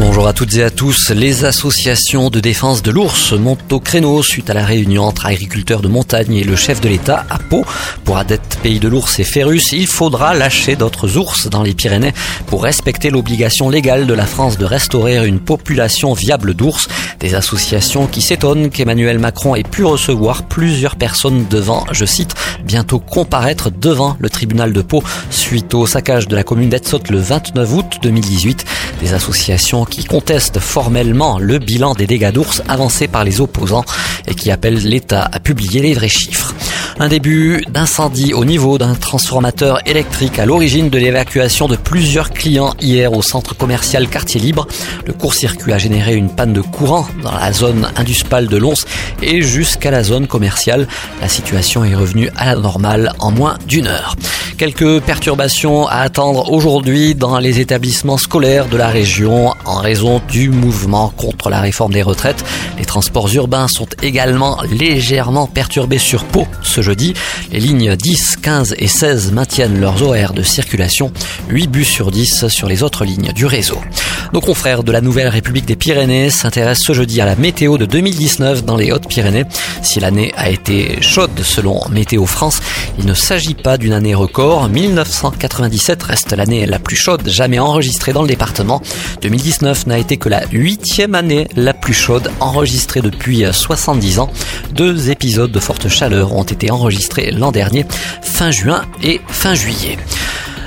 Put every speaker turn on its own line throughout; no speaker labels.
Bonjour à toutes et à tous. Les associations de défense de l'ours montent au créneau suite à la réunion entre agriculteurs de montagne et le chef de l'État à Pau. Pour Adette Pays de l'Ours et Férus, il faudra lâcher d'autres ours dans les Pyrénées pour respecter l'obligation légale de la France de restaurer une population viable d'ours. Des associations qui s'étonnent qu'Emmanuel Macron ait pu recevoir plusieurs personnes devant, je cite, bientôt comparaître devant le tribunal de Pau suite au saccage de la commune d'Etsot le 29 août 2018. Des associations qui contestent formellement le bilan des dégâts d'ours avancés par les opposants et qui appellent l'État à publier les vrais chiffres. Un début d'incendie au niveau d'un transformateur électrique à l'origine de l'évacuation de plusieurs clients hier au centre commercial Quartier Libre. Le court-circuit a généré une panne de courant dans la zone induspale de Lons et jusqu'à la zone commerciale. La situation est revenue à la normale en moins d'une heure. Quelques perturbations à attendre aujourd'hui dans les établissements scolaires de la région en raison du mouvement contre la réforme des retraites. Les transports urbains sont également légèrement perturbés sur Pau ce jeudi. Les lignes 10, 15 et 16 maintiennent leurs horaires de circulation, 8 bus sur 10 sur les autres lignes du réseau. Nos confrères de la Nouvelle République des Pyrénées s'intéressent ce jeudi à la météo de 2019 dans les Hautes-Pyrénées. Si l'année a été chaude selon Météo France, il ne s'agit pas d'une année record 1997 reste l'année la plus chaude jamais enregistrée dans le département. 2019 n'a été que la huitième année la plus chaude enregistrée depuis 70 ans. Deux épisodes de forte chaleur ont été enregistrés l'an dernier, fin juin et fin juillet.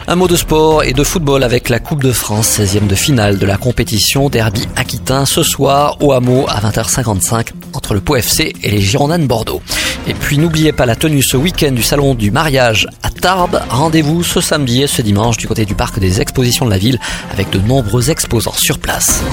Un mot de sport et de football avec la Coupe de France, 16e de finale de la compétition Derby Aquitain ce soir au hameau à 20h55 entre le Pau FC et les Girondins de Bordeaux. Et puis n'oubliez pas la tenue ce week-end du salon du mariage à Tarbes. Rendez-vous ce samedi et ce dimanche du côté du parc des expositions de la ville avec de nombreux exposants sur place.